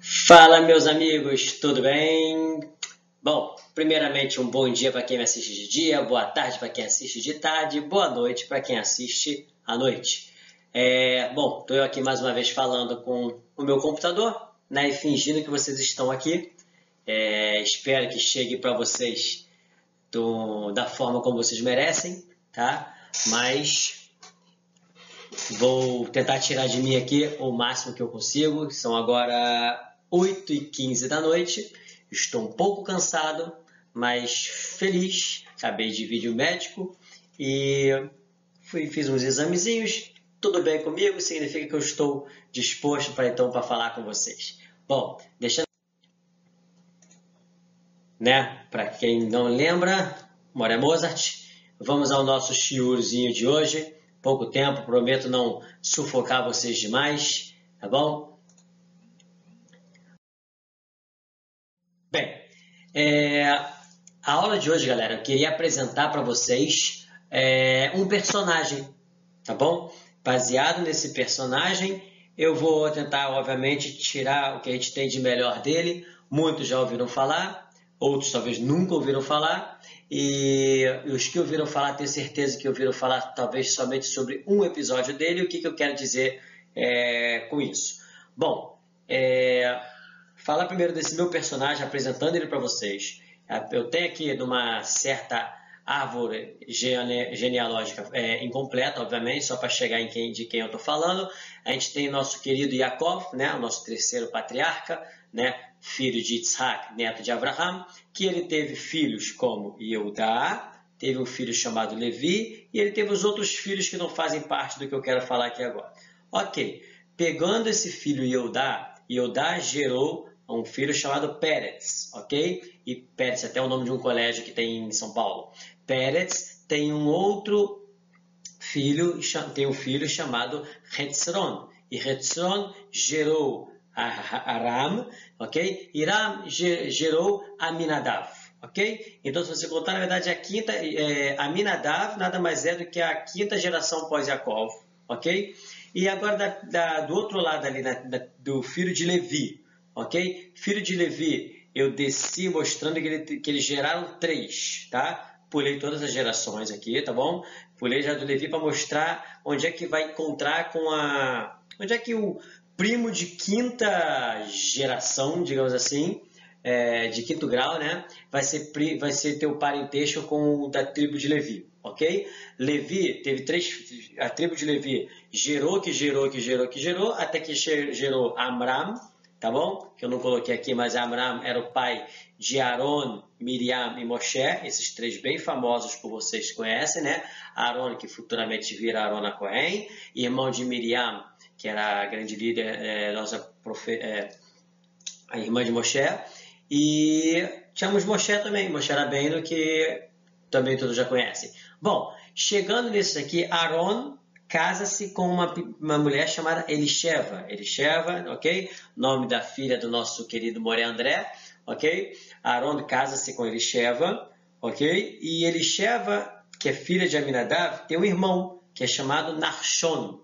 Fala, meus amigos, tudo bem? Bom, primeiramente, um bom dia para quem me assiste de dia, boa tarde para quem assiste de tarde, boa noite para quem assiste à noite. É, bom, estou eu aqui mais uma vez falando com o meu computador, né, e fingindo que vocês estão aqui. É, espero que chegue para vocês do, da forma como vocês merecem, tá? Mas vou tentar tirar de mim aqui o máximo que eu consigo. São agora 8 e 15 da noite. Estou um pouco cansado, mas feliz. Acabei de vídeo médico e fui, fiz uns examezinhos. Tudo bem comigo, significa que eu estou disposto para então para falar com vocês. Bom, deixando né? Para quem não lembra, Moré Mozart. Vamos ao nosso shiurzinho de hoje. Pouco tempo, prometo não sufocar vocês demais, tá bom? Bem, é, a aula de hoje, galera, eu queria apresentar para vocês é, um personagem, tá bom? Baseado nesse personagem, eu vou tentar, obviamente, tirar o que a gente tem de melhor dele. Muitos já ouviram falar, outros talvez nunca ouviram falar, e os que ouviram falar, tenho certeza que ouviram falar talvez somente sobre um episódio dele. O que, que eu quero dizer é, com isso? Bom, é, falar primeiro desse meu personagem, apresentando ele para vocês. Eu tenho aqui de uma certa árvore gene, genealógica é, incompleta, obviamente, só para chegar em quem, de quem eu estou falando. A gente tem nosso querido Yaakov, né, o nosso terceiro patriarca, né, filho de Isaac, neto de Abraham, que ele teve filhos como Yehudá, teve um filho chamado Levi, e ele teve os outros filhos que não fazem parte do que eu quero falar aqui agora. Ok, pegando esse filho Yehudá, Yehudá gerou um filho chamado Pérez, ok? E Pérez é até o nome de um colégio que tem em São Paulo. Pérez tem um outro filho, tem um filho chamado Hetzron. E Hetzron gerou Aram, ok? Iram gerou Aminadav, ok? Então, se você contar, na verdade, a quinta, é, Aminadav nada mais é do que a quinta geração pós-Yaakov, ok? E agora, da, da, do outro lado ali, da, do filho de Levi, ok? Filho de Levi, eu desci mostrando que, ele, que eles geraram três, tá? Pulei todas as gerações aqui, tá bom? Pulei já do Levi para mostrar onde é que vai encontrar com a... Onde é que o primo de quinta geração, digamos assim, é, de quinto grau, né? Vai ser, vai ser teu parentesco com o da tribo de Levi, ok? Levi teve três, a tribo de Levi gerou, que gerou, que gerou, que gerou, até que gerou Amram, tá bom? Que eu não coloquei aqui, mas Amram era o pai de Aaron, Miriam e Moshe, esses três bem famosos que vocês conhecem, né? Aaron, que futuramente vira Aaron Cohen, irmão de Miriam, que era a grande líder, é, nossa profe, é, a irmã de Moshe, e tínhamos Moshe também, Moshe Rabbeinu, que também todos já conhecem. Bom, chegando nisso aqui, Aaron casa-se com uma, uma mulher chamada Elisheva. Elisheva, ok? Nome da filha do nosso querido Moré André, ok? Aaron casa-se com Elisheva, ok? E Elisheva, que é filha de Aminadav, tem um irmão que é chamado Narshon,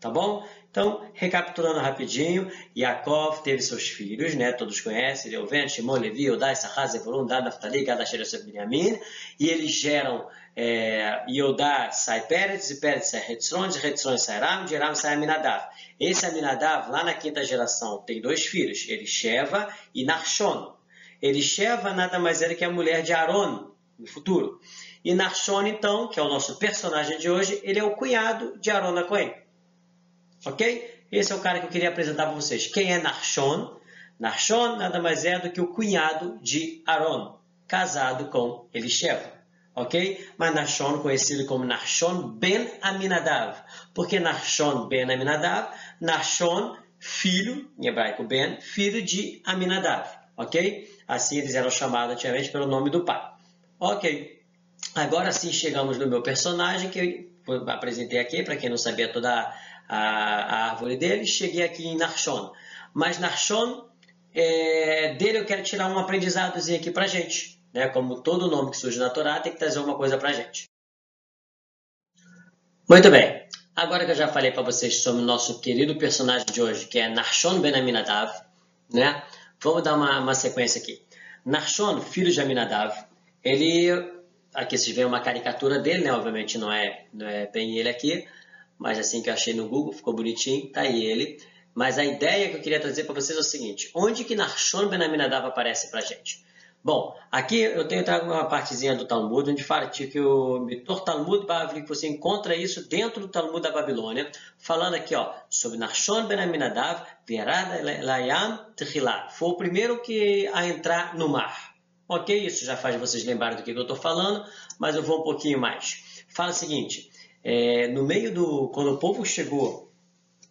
tá bom? Então, recapitulando rapidinho, Yaakov teve seus filhos, né? Todos conhecem, Reuven, Shimon, Levi, Odai, Issachar, Zebulun, Dan, Naftali, Gad, Asher, Yosef, Binyamin, e eles geram é, Yodá sai Pérez, e Pérez sai Hetzron, de Hetzron sai Ram, de Ram sai Aminadav. Esse Aminadav, lá na quinta geração, tem dois filhos, Elisheva e Narshon. Elisheva nada mais era que a mulher de Aaron, no futuro. E Narshon, então, que é o nosso personagem de hoje, ele é o cunhado de Aaron Cohen. Ok? Esse é o cara que eu queria apresentar para vocês. Quem é Narshon? Narshon nada mais é do que o cunhado de Aaron, casado com Elisheva ok? Mas Nashon, conhecido como Nashon ben Aminadav. Por que Nashon ben Aminadav? Nashon, filho, em hebraico ben, filho de Aminadav, ok? Assim eles eram chamados antigamente pelo nome do pai. Ok. Agora sim chegamos no meu personagem, que eu apresentei aqui, para quem não sabia toda a, a, árvore dele, cheguei aqui em Narshon. Mas Narshon, é, dele eu quero tirar um aprendizadozinho aqui para gente né? Como todo nome que surge na Torá, tem que trazer uma coisa para a gente. Muito bem. Agora que eu já falei para vocês sobre o nosso querido personagem de hoje, que é Narshon Ben Aminadav, né? Vamos dar uma, uma sequência aqui. Narshon, filho de Aminadav, ele, aqui vocês veem uma caricatura dele, né? Obviamente não é, não é bem ele aqui, mas assim que eu achei no Google, ficou bonitinho, tá aí ele. Mas a ideia que eu queria trazer para vocês é o seguinte: onde que Narshon Ben Aminadav aparece para gente? Bom, aqui eu tenho trago uma partezinha do Talmud, onde fala que o Mitor Talmud Bavli, que você encontra isso dentro do Talmud da Babilônia, falando aqui ó, sobre Narshon ben Aminadav, Verada Layam Tehilá. Foi o primeiro que a entrar no mar. Ok? Isso já faz vocês lembrarem do que eu estou falando, mas eu vou um pouquinho mais. Fala o seguinte, é, no meio do... quando o povo chegou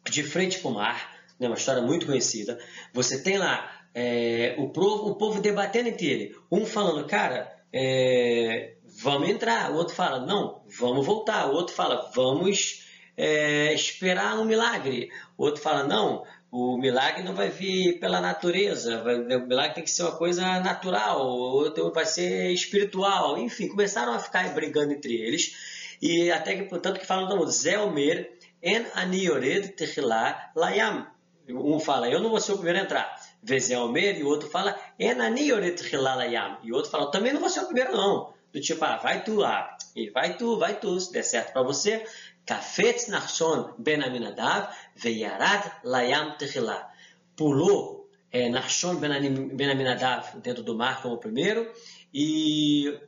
de frente para o mar, né, uma história muito conhecida, você tem lá é, o, povo, o povo debatendo entre ele. Um falando, cara, é, vamos entrar. O outro fala, não, vamos voltar. O outro fala, vamos é, esperar um milagre. O outro fala, não, o milagre não vai vir pela natureza, vai, o milagre tem que ser uma coisa natural, o outro vai ser espiritual. Enfim, começaram a ficar brigando entre eles. E até que, portanto, que falam, não, Zelmer en aniored techilá layam. Um fala, eu não vou ser o primeiro a entrar. Vezelmer, e o outro fala, Enanioret Hilalayam. E o outro fala, também não vou ser o primeiro, não. Do tipo, ah, vai tu lá. E vai tu, vai tu, se der certo para você. Kafetz Narshon Ben Aminadav, Veyarad Layam Tehilá. Pulou é, Narshon Ben Aminadav dentro do mar como o primeiro. E,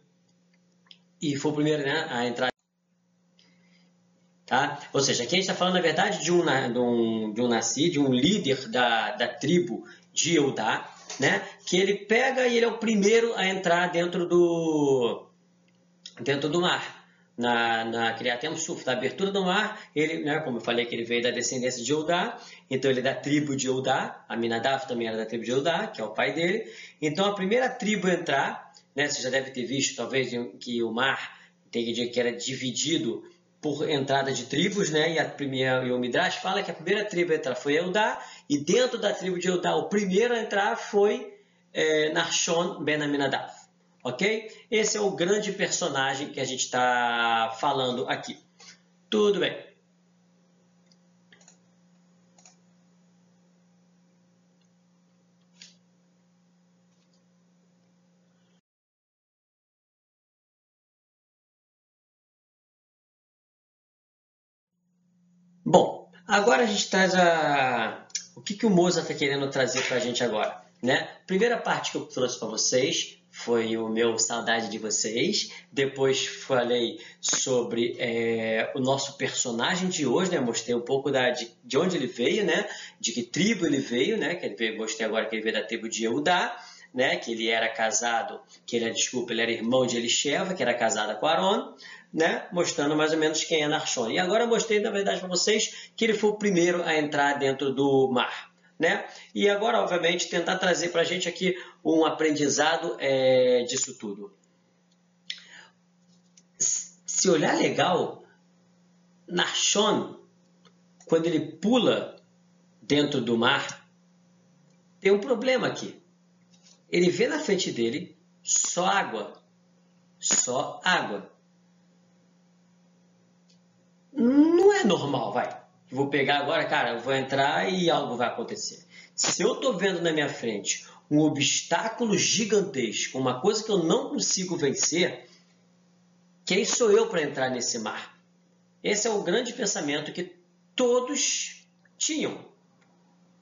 e foi o primeiro né, a entrar. Tá? Ou seja, aqui a gente está falando, na verdade, de um, de um, de um nasci, de um líder da, da tribo de Eudá, né? que ele pega e ele é o primeiro a entrar dentro do, dentro do mar. Na, na Criatem Suf, da abertura do mar, ele, né, como eu falei que ele veio da descendência de Eudá, então ele é da tribo de Eudá, Aminadab também era da tribo de Eudá, que é o pai dele. Então a primeira tribo a entrar, né, você já deve ter visto talvez que o mar tem que que era dividido por entrada de tribos, né? E a primeira e o Midrash fala que a primeira tribo a entrar foi Eudá e dentro da tribo de Eudá, o primeiro a entrar foi é, Narshon Ben Aminadav. Ok? Esse é o grande personagem que a gente está falando aqui. Tudo bem. Bom, agora a gente traz a, o que, que o Mozart está querendo trazer para a gente agora? Né? Primeira parte que eu trouxe para vocês foi o meu saudade de vocês. Depois falei sobre é, o nosso personagem de hoje, né? Mostrei um pouco da, de, de, onde ele veio, né? De que tribo ele veio, né? Que ele veio, mostrei agora que ele veio da tribo de Eudá, né? Que ele era casado, que ele, desculpa, ele era irmão de Elisheva, que era casada com Aaron, né? Mostrando mais ou menos quem é Narshon. E agora eu mostrei, na verdade, para vocês que ele foi o primeiro a entrar dentro do mar. Né? E agora, obviamente, tentar trazer para a gente aqui um aprendizado é, disso tudo. Se olhar legal, Narshon, quando ele pula dentro do mar, tem um problema aqui. Ele vê na frente dele só água. Só água não é normal, vai. Vou pegar agora, cara, vou entrar e algo vai acontecer. Se eu estou vendo na minha frente um obstáculo gigantesco, uma coisa que eu não consigo vencer, quem sou eu para entrar nesse mar? Esse é o grande pensamento que todos tinham.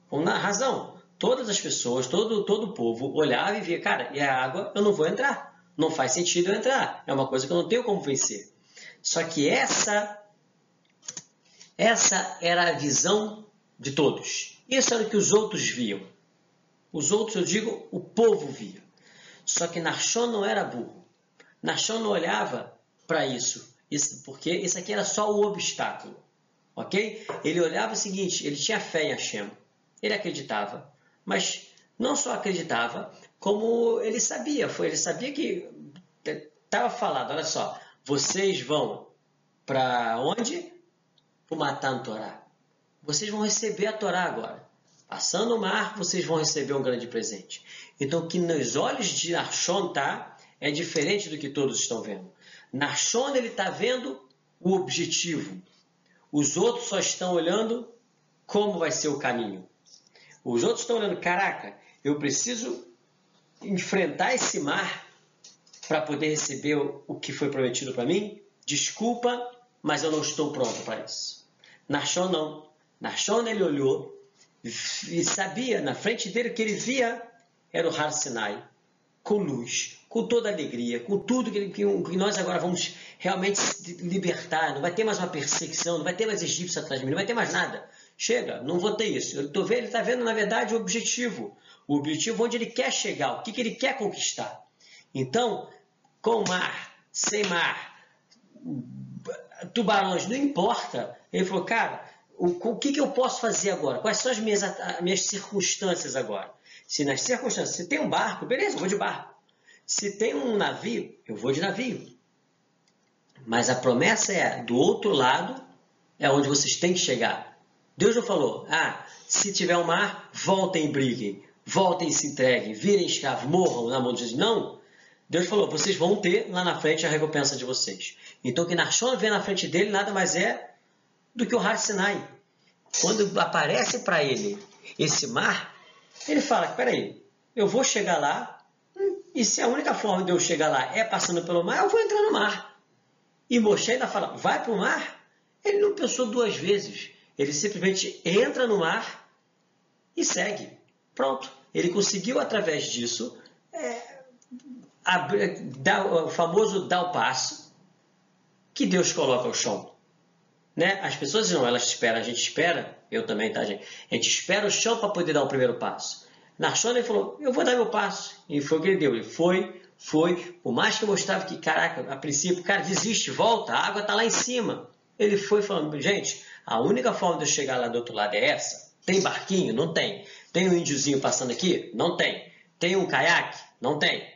Com razão. Todas as pessoas, todo, todo o povo olhava e via, cara, e a água eu não vou entrar. Não faz sentido eu entrar. É uma coisa que eu não tenho como vencer. Só que essa essa era a visão de todos. Isso era o que os outros viam. Os outros, eu digo, o povo via. Só que Narshon não era burro. Narshon não olhava para isso, isso, porque isso aqui era só o obstáculo. Ok? Ele olhava o seguinte: ele tinha fé em Hashem. Ele acreditava. Mas não só acreditava, como ele sabia. Foi, ele sabia que estava falado: olha só, vocês vão para onde? O Matan Torá. Vocês vão receber a Torá agora. Passando o mar, vocês vão receber um grande presente. Então, que nos olhos de Narshon tá, é diferente do que todos estão vendo. Narshon ele está vendo o objetivo. Os outros só estão olhando como vai ser o caminho. Os outros estão olhando, caraca, eu preciso enfrentar esse mar para poder receber o que foi prometido para mim? Desculpa, mas eu não estou pronto para isso. Nachon não. Nachon ele olhou e sabia na frente dele que ele via era o Har Sinai, com luz, com toda alegria, com tudo que, que, que, nós agora vamos realmente libertar. Não vai ter mais uma perseguição, não vai ter mais egípcio atrás de mim, não vai ter mais nada. Chega, não vou ter isso. Eu tô vendo, ele está vendo, na verdade, o objetivo. O objetivo onde ele quer chegar, o que, que ele quer conquistar. Então, com mar, sem mar, tubarões, não importa. Ele falou, cara, o, o que, que eu posso fazer agora? Quais são as minhas, as minhas circunstâncias agora? Se nas circunstâncias, se tem um barco, beleza, eu vou de barco. Se tem um navio, eu vou de navio. Mas a promessa é, do outro lado, é onde vocês têm que chegar. Deus não falou, ah, se tiver um mar, voltem e briguem, voltem e se entreguem, virem escravos, morram na mão de Jesus. Não. Deus falou, vocês vão ter lá na frente a recompensa de vocês. Então o que Nachon vê na frente dele nada mais é do que o Har Sinai. Quando aparece para ele esse mar, ele fala, peraí, eu vou chegar lá, e se a única forma de eu chegar lá é passando pelo mar, eu vou entrar no mar. E Moshe ainda fala, vai para o mar? Ele não pensou duas vezes. Ele simplesmente entra no mar e segue. Pronto. Ele conseguiu, através disso, é, o famoso dar o passo que Deus coloca ao chão. Né? As pessoas não, elas esperam, a gente espera, eu também, tá, gente? A gente espera o chão para poder dar o primeiro passo. Ele falou, eu vou dar meu passo. E foi o que ele deu. Ele foi, foi, por mais que eu mostrava que, caraca, a princípio, cara, desiste, volta, a água está lá em cima. Ele foi falando, gente, a única forma de eu chegar lá do outro lado é essa. Tem barquinho? Não tem. Tem um índiozinho passando aqui? Não tem. Tem um caiaque? Não tem.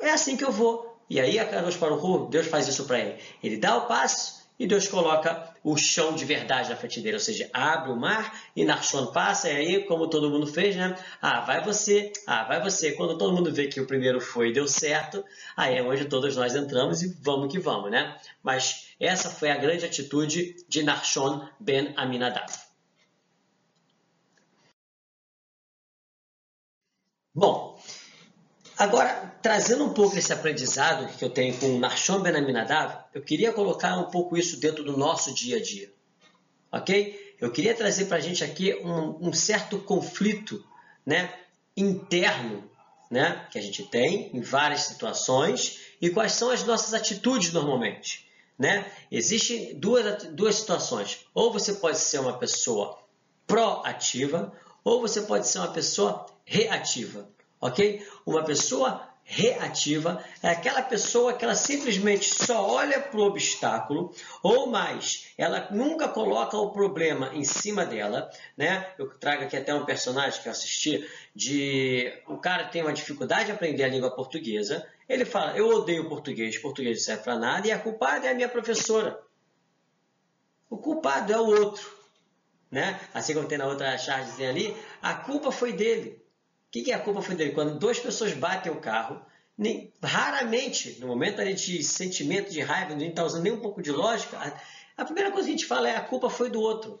É assim que eu vou. E aí a Carlos Paruhu, Deus faz isso para ele. Ele dá o passo e Deus coloca o chão de verdade na frente dele, ou seja, abre o mar e Narshon passa, e aí, como todo mundo fez, né? Ah, vai você, ah, vai você. Quando todo mundo vê que o primeiro foi e deu certo, aí é onde todos nós entramos e vamos que vamos, né? Mas essa foi a grande atitude de Narshon ben Aminadab. Bom, Agora, trazendo um pouco esse aprendizado que eu tenho com o Narshon Ben Aminadav, eu queria colocar um pouco isso dentro do nosso dia a dia. Ok? Eu queria trazer para a gente aqui um, um, certo conflito né, interno né, que a gente tem em várias situações e quais são as nossas atitudes normalmente. Né? Existem duas, duas situações. Ou você pode ser uma pessoa proativa, ou você pode ser uma pessoa reativa ok? Uma pessoa reativa é aquela pessoa que ela simplesmente só olha para o obstáculo, ou mais, ela nunca coloca o problema em cima dela, né? Eu trago aqui até um personagem que eu assisti, de o cara tem uma dificuldade de aprender a língua portuguesa, ele fala, eu odeio português, português não serve para nada, e a culpada é a minha professora. O culpado é o outro, né? Assim como tem na outra charge ali, a culpa foi dele que, que a culpa foi dele? Quando duas pessoas batem o carro, nem, raramente, no momento ali de sentimento de raiva, não está usando nem um pouco de lógica, a, a, primeira coisa que a gente fala é a culpa foi do outro.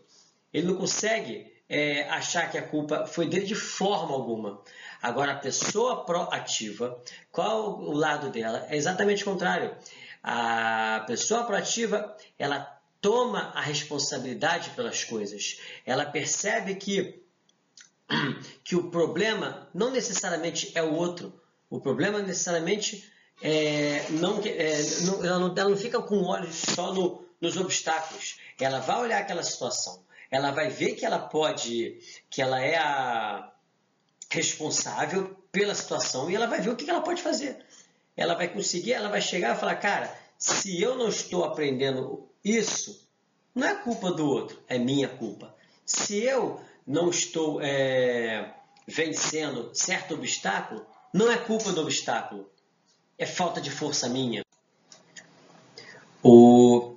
Ele não consegue é, achar que a culpa foi dele de forma alguma. Agora, a pessoa proativa, qual o lado dela? É exatamente o contrário. A pessoa proativa, ela toma a responsabilidade pelas coisas. Ela percebe que que o problema não necessariamente é o outro. O problema necessariamente é, não, é, não, ela, não, ela não fica com olhos só no, nos obstáculos. Ela vai olhar aquela situação. Ela vai ver que ela pode, que ela é a responsável pela situação e ela vai ver o que ela pode fazer. Ela vai conseguir, ela vai chegar e falar, cara, se eu não estou aprendendo isso, não é culpa do outro, é minha culpa. Se eu não estou é, vencendo certo obstáculo, não é culpa do obstáculo, é falta de força minha. O,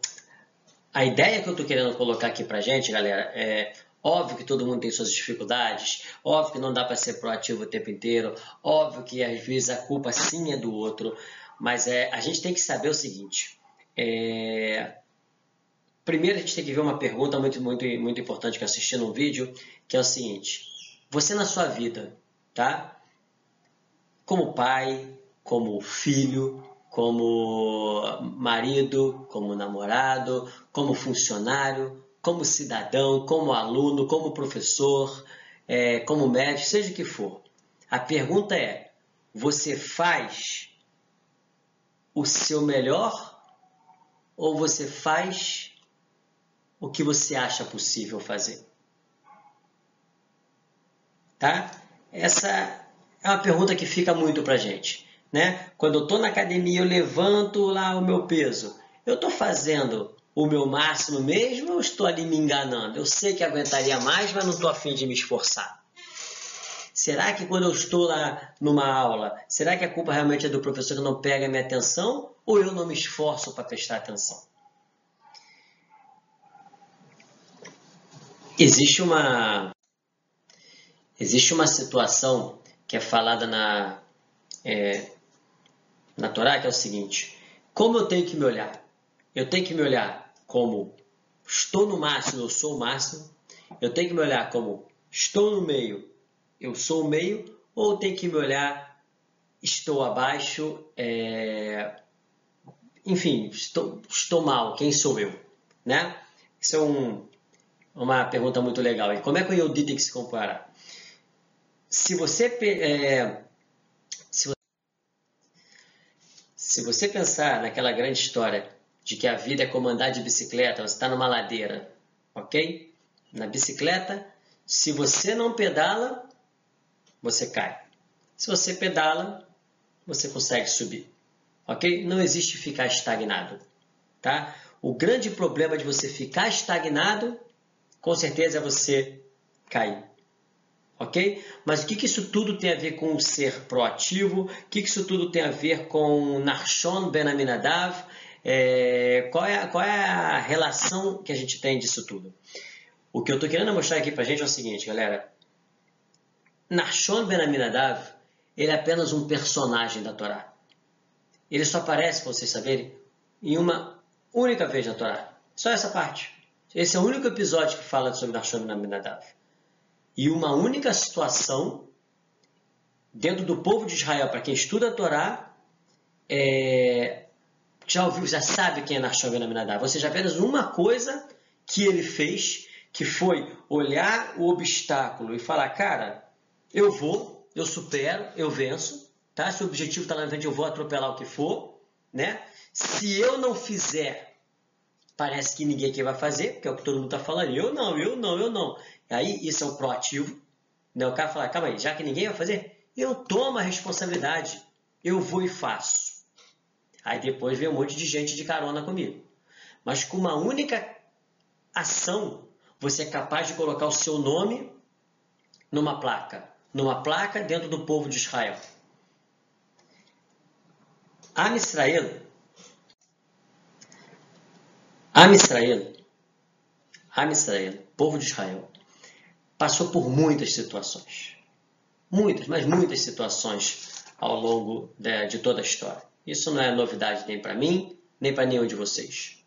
a ideia que eu estou querendo colocar aqui para gente, galera, é óbvio que todo mundo tem suas dificuldades, óbvio que não dá para ser proativo o tempo inteiro, óbvio que às vezes a culpa sim é do outro, mas é, a gente tem que saber o seguinte: é, primeiro a gente tem que ver uma pergunta muito, muito, muito importante que eu assisti num vídeo, que é o seguinte: você na sua vida, tá? Como pai, como filho, como marido, como namorado, como funcionário, como cidadão, como aluno, como professor, é, como médico, seja o que for. A pergunta é: você faz o seu melhor ou você faz o que você acha possível fazer? Tá? Essa é uma pergunta que fica muito pra gente. Né? Quando eu estou na academia, eu levanto lá o meu peso. Eu estou fazendo o meu máximo mesmo ou estou ali me enganando? Eu sei que aguentaria mais, mas não estou afim de me esforçar. Será que quando eu estou lá numa aula, será que a culpa realmente é do professor que não pega a minha atenção ou eu não me esforço para prestar atenção? Existe uma existe uma situação que é falada na é, na Torá, que é o seguinte: como eu tenho que me olhar? Eu tenho que me olhar como estou no máximo, eu sou o máximo. Eu tenho que me olhar como estou no meio, eu sou o meio. Ou tenho que me olhar, estou abaixo, é... enfim, estou, estou mal, quem sou eu? Né? Isso é um, uma pergunta muito legal. E como é que o Yodi tem que se comparar? Se você é, Se você pensar naquela grande história de que a vida é como andar de bicicleta, você está numa ladeira, ok? Na bicicleta, se você não pedala, você cai. Se você pedala, você consegue subir, ok? Não existe ficar estagnado, tá? O grande problema de você ficar estagnado, com certeza, você cair ok? Mas o que, que isso tudo tem a ver com ser proativo? O que, que isso tudo tem a ver com Narshon Ben Aminadav? É, qual, é, qual é a relação que a gente tem disso tudo? O que eu estou querendo mostrar aqui para a gente é o seguinte, galera. Narshon Ben Aminadav, ele é apenas um personagem da Torá. Ele só aparece, para vocês saberem, em uma única vez na Torá. Só essa parte. Esse é o único episódio que fala sobre Narshon Ben Aminadav e uma única situação dentro do povo de Israel, para quem estuda a Torá, é, já ouviu, já sabe quem é Nashon Ben Aminadab. Ou seja, apenas uma coisa que ele fez, que foi olhar o obstáculo e falar, cara, eu vou, eu supero, eu venço, tá? Se o objetivo está lá na frente, eu vou atropelar o que for, né? Se eu não fizer, parece que ninguém aqui vai fazer, que é o que todo mundo está falando. Eu não, eu não, eu não. Aí isso é o proativo. Né? O cara fala, calma aí, já que ninguém vai fazer, eu tomo a responsabilidade. Eu vou e faço. Aí depois vem um monte de gente de carona comigo. Mas com uma única ação, você é capaz de colocar o seu nome numa placa. Numa placa dentro do povo de Israel. Am Israel. Am Israel. Am Israel. Povo de Israel passou por muitas situações. Muitas, mas muitas situações ao longo de, toda a história. Isso não é novidade nem para mim, nem para nenhum de vocês.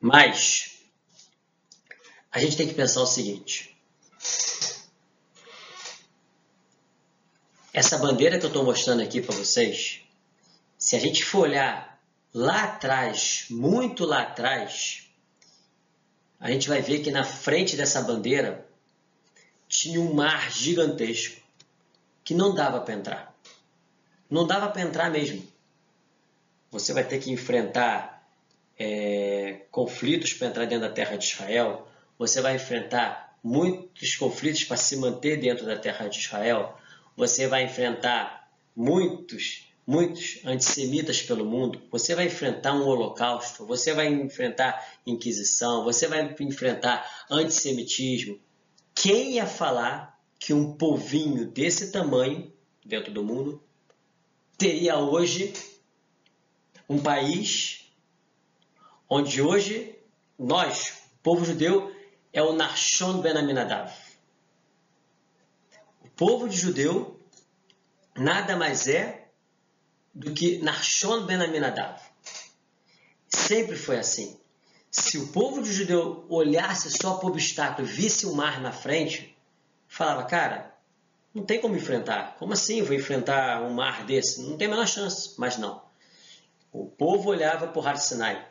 Mas a gente tem que pensar o seguinte: essa bandeira que eu estou mostrando aqui para vocês, se a gente for olhar lá atrás, muito lá atrás, a gente vai ver que na frente dessa bandeira tinha um mar gigantesco que não dava para entrar. Não dava para entrar mesmo. Você vai ter que enfrentar é, conflitos para entrar dentro da terra de Israel. Você vai enfrentar muitos conflitos para se manter dentro da terra de Israel. Você vai enfrentar muitos muitos antissemitas pelo mundo, você vai enfrentar um holocausto, você vai enfrentar inquisição, você vai enfrentar antissemitismo. Quem ia falar que um povinho desse tamanho dentro do mundo teria hoje um país onde hoje nós, povo judeu, é o Narshon Ben Aminadav. Povo de judeu nada mais é do que Narshon Ben Aminadav. Sempre foi assim. Se o povo de judeu olhasse só para o obstáculo e visse o mar na frente, falava, cara, não tem como enfrentar. Como assim eu vou enfrentar um mar desse? Não tem a menor chance. Mas não. O povo olhava para o Har Sinai.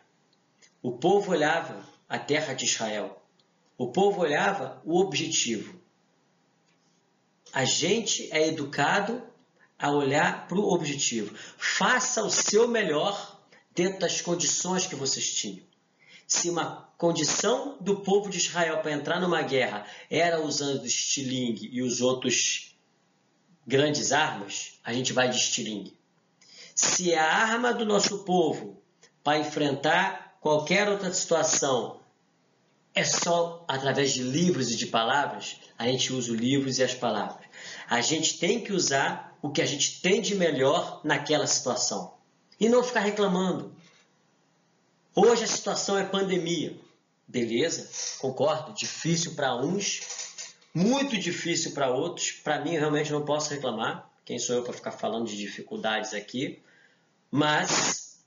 O povo olhava a terra de Israel. O povo olhava o objetivo. A gente é educado a olhar para o objetivo. Faça o seu melhor dentro das condições que vocês tinham. Se uma condição do povo de Israel para entrar numa guerra era usando estilingue e os outros grandes armas, a gente vai de estilingue. Se a arma do nosso povo para enfrentar qualquer outra situação é só através de livros e de palavras, a gente usa os livros e as palavras. A gente tem que usar o que a gente tem de melhor naquela situação e não ficar reclamando. Hoje a situação é pandemia. Beleza, concordo, difícil para uns, muito difícil para outros. Para mim, realmente não posso reclamar. Quem sou eu para ficar falando de dificuldades aqui? Mas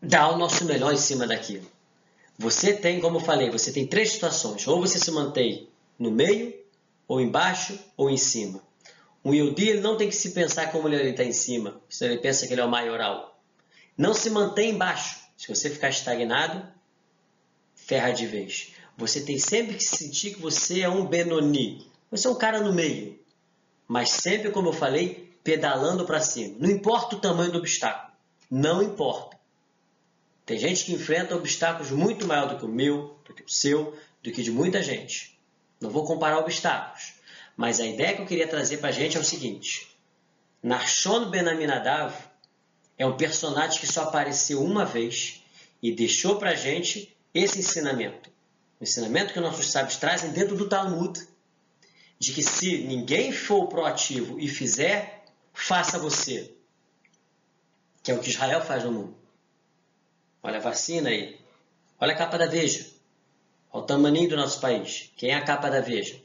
dá o nosso melhor em cima daquilo. Você tem, como eu falei, você tem três situações. Ou você se mantém no meio, ou embaixo, ou em cima. Um Yodi ele não tem que se pensar como ele está em cima, se ele pensa que ele é o maioral. Não se mantém embaixo. Se você ficar estagnado, ferra de vez. Você tem sempre que sentir que você é um Benoni. Você é um cara no meio. Mas sempre, como eu falei, pedalando para cima. Não importa o tamanho do obstáculo. Não importa. Tem gente que enfrenta obstáculos muito maior do que o meu, do que o seu, do que de muita gente. Não vou comparar obstáculos. Mas a ideia que eu queria trazer para a gente é o seguinte. Narshon Ben Aminadav é um personagem que só apareceu uma vez e deixou para a gente esse ensinamento. O ensinamento que nossos sábios trazem dentro do Talmud. De que se ninguém for proativo e fizer, faça você. Que é o que Israel faz no mundo. Olha a vacina aí. Olha a capa da Veja. Olha o tamaninho do nosso país. Quem é a capa da Veja?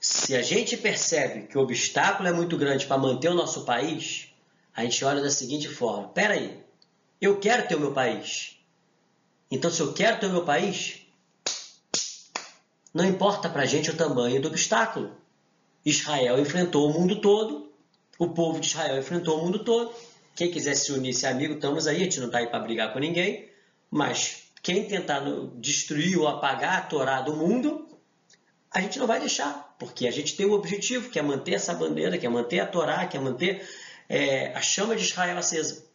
Se a gente percebe que o obstáculo é muito grande para manter o nosso país, a gente olha da seguinte forma: espera aí, eu quero ter o meu país. Então, se eu quero ter o meu país, não importa para a gente o tamanho do obstáculo. Israel enfrentou o mundo todo, o povo de Israel enfrentou o mundo todo. Quem quiser se unir, se amigo, estamos aí, a gente não está aí para brigar com ninguém, mas quem tentar destruir ou apagar a Torá do mundo, a gente não vai deixar, porque a gente tem o objetivo, que é manter essa bandeira, que é manter a Torá, que é manter é, a chama de Israel acesa.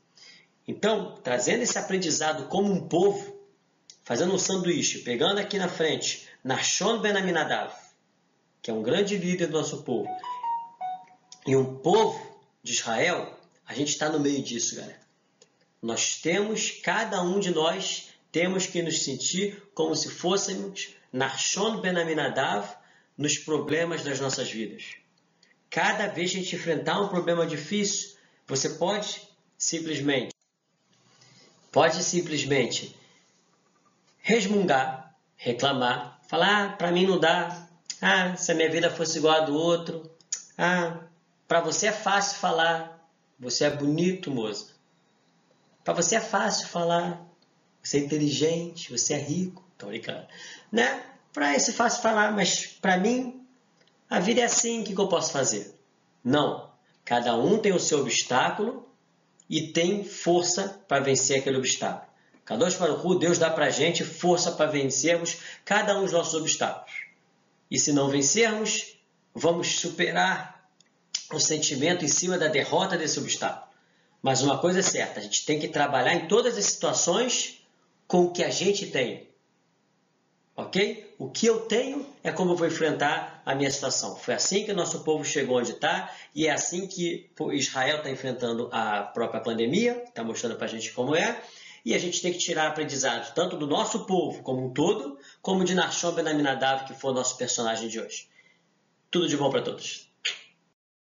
Então, trazendo esse aprendizado como um povo, fazendo um sanduíche, pegando aqui na frente Nashon Ben Aminadav, que é um grande líder do nosso povo, e um povo de Israel, a gente está no meio disso, galera. Nós temos, cada um de nós, temos que nos sentir como se fôssemos Narshon Ben Aminadav nos problemas das nossas vidas. Cada vez que a gente enfrentar um problema difícil, você pode simplesmente pode simplesmente resmungar, reclamar, falar, ah, para mim não dá. Ah, se a minha vida fosse igual a do outro. Ah, para você é fácil falar. Você é bonito, moça. Para você é fácil falar. Você é inteligente, você é rico. Tô brincando. Né? Para esse fácil falar, mas para mim, a vida é assim, o que, que eu posso fazer? Não. Cada um tem o seu obstáculo e tem força para vencer aquele obstáculo. Kadosh Baruch Deus dá para a gente força para vencermos cada um dos nossos obstáculos. E se não vencermos, vamos superar o sentimento em cima da derrota desse obstáculo. Mas uma coisa é certa, a gente tem que trabalhar em todas as situações com o que a gente tem. Ok? O que eu tenho é como eu vou enfrentar a minha situação. Foi assim que o nosso povo chegou onde está e é assim que Israel está enfrentando a própria pandemia, está mostrando para a gente como é. E a gente tem que tirar aprendizado tanto do nosso povo como um todo, como de Narshon Ben Aminadav, que foi o nosso personagem de hoje. Tudo de bom para todos.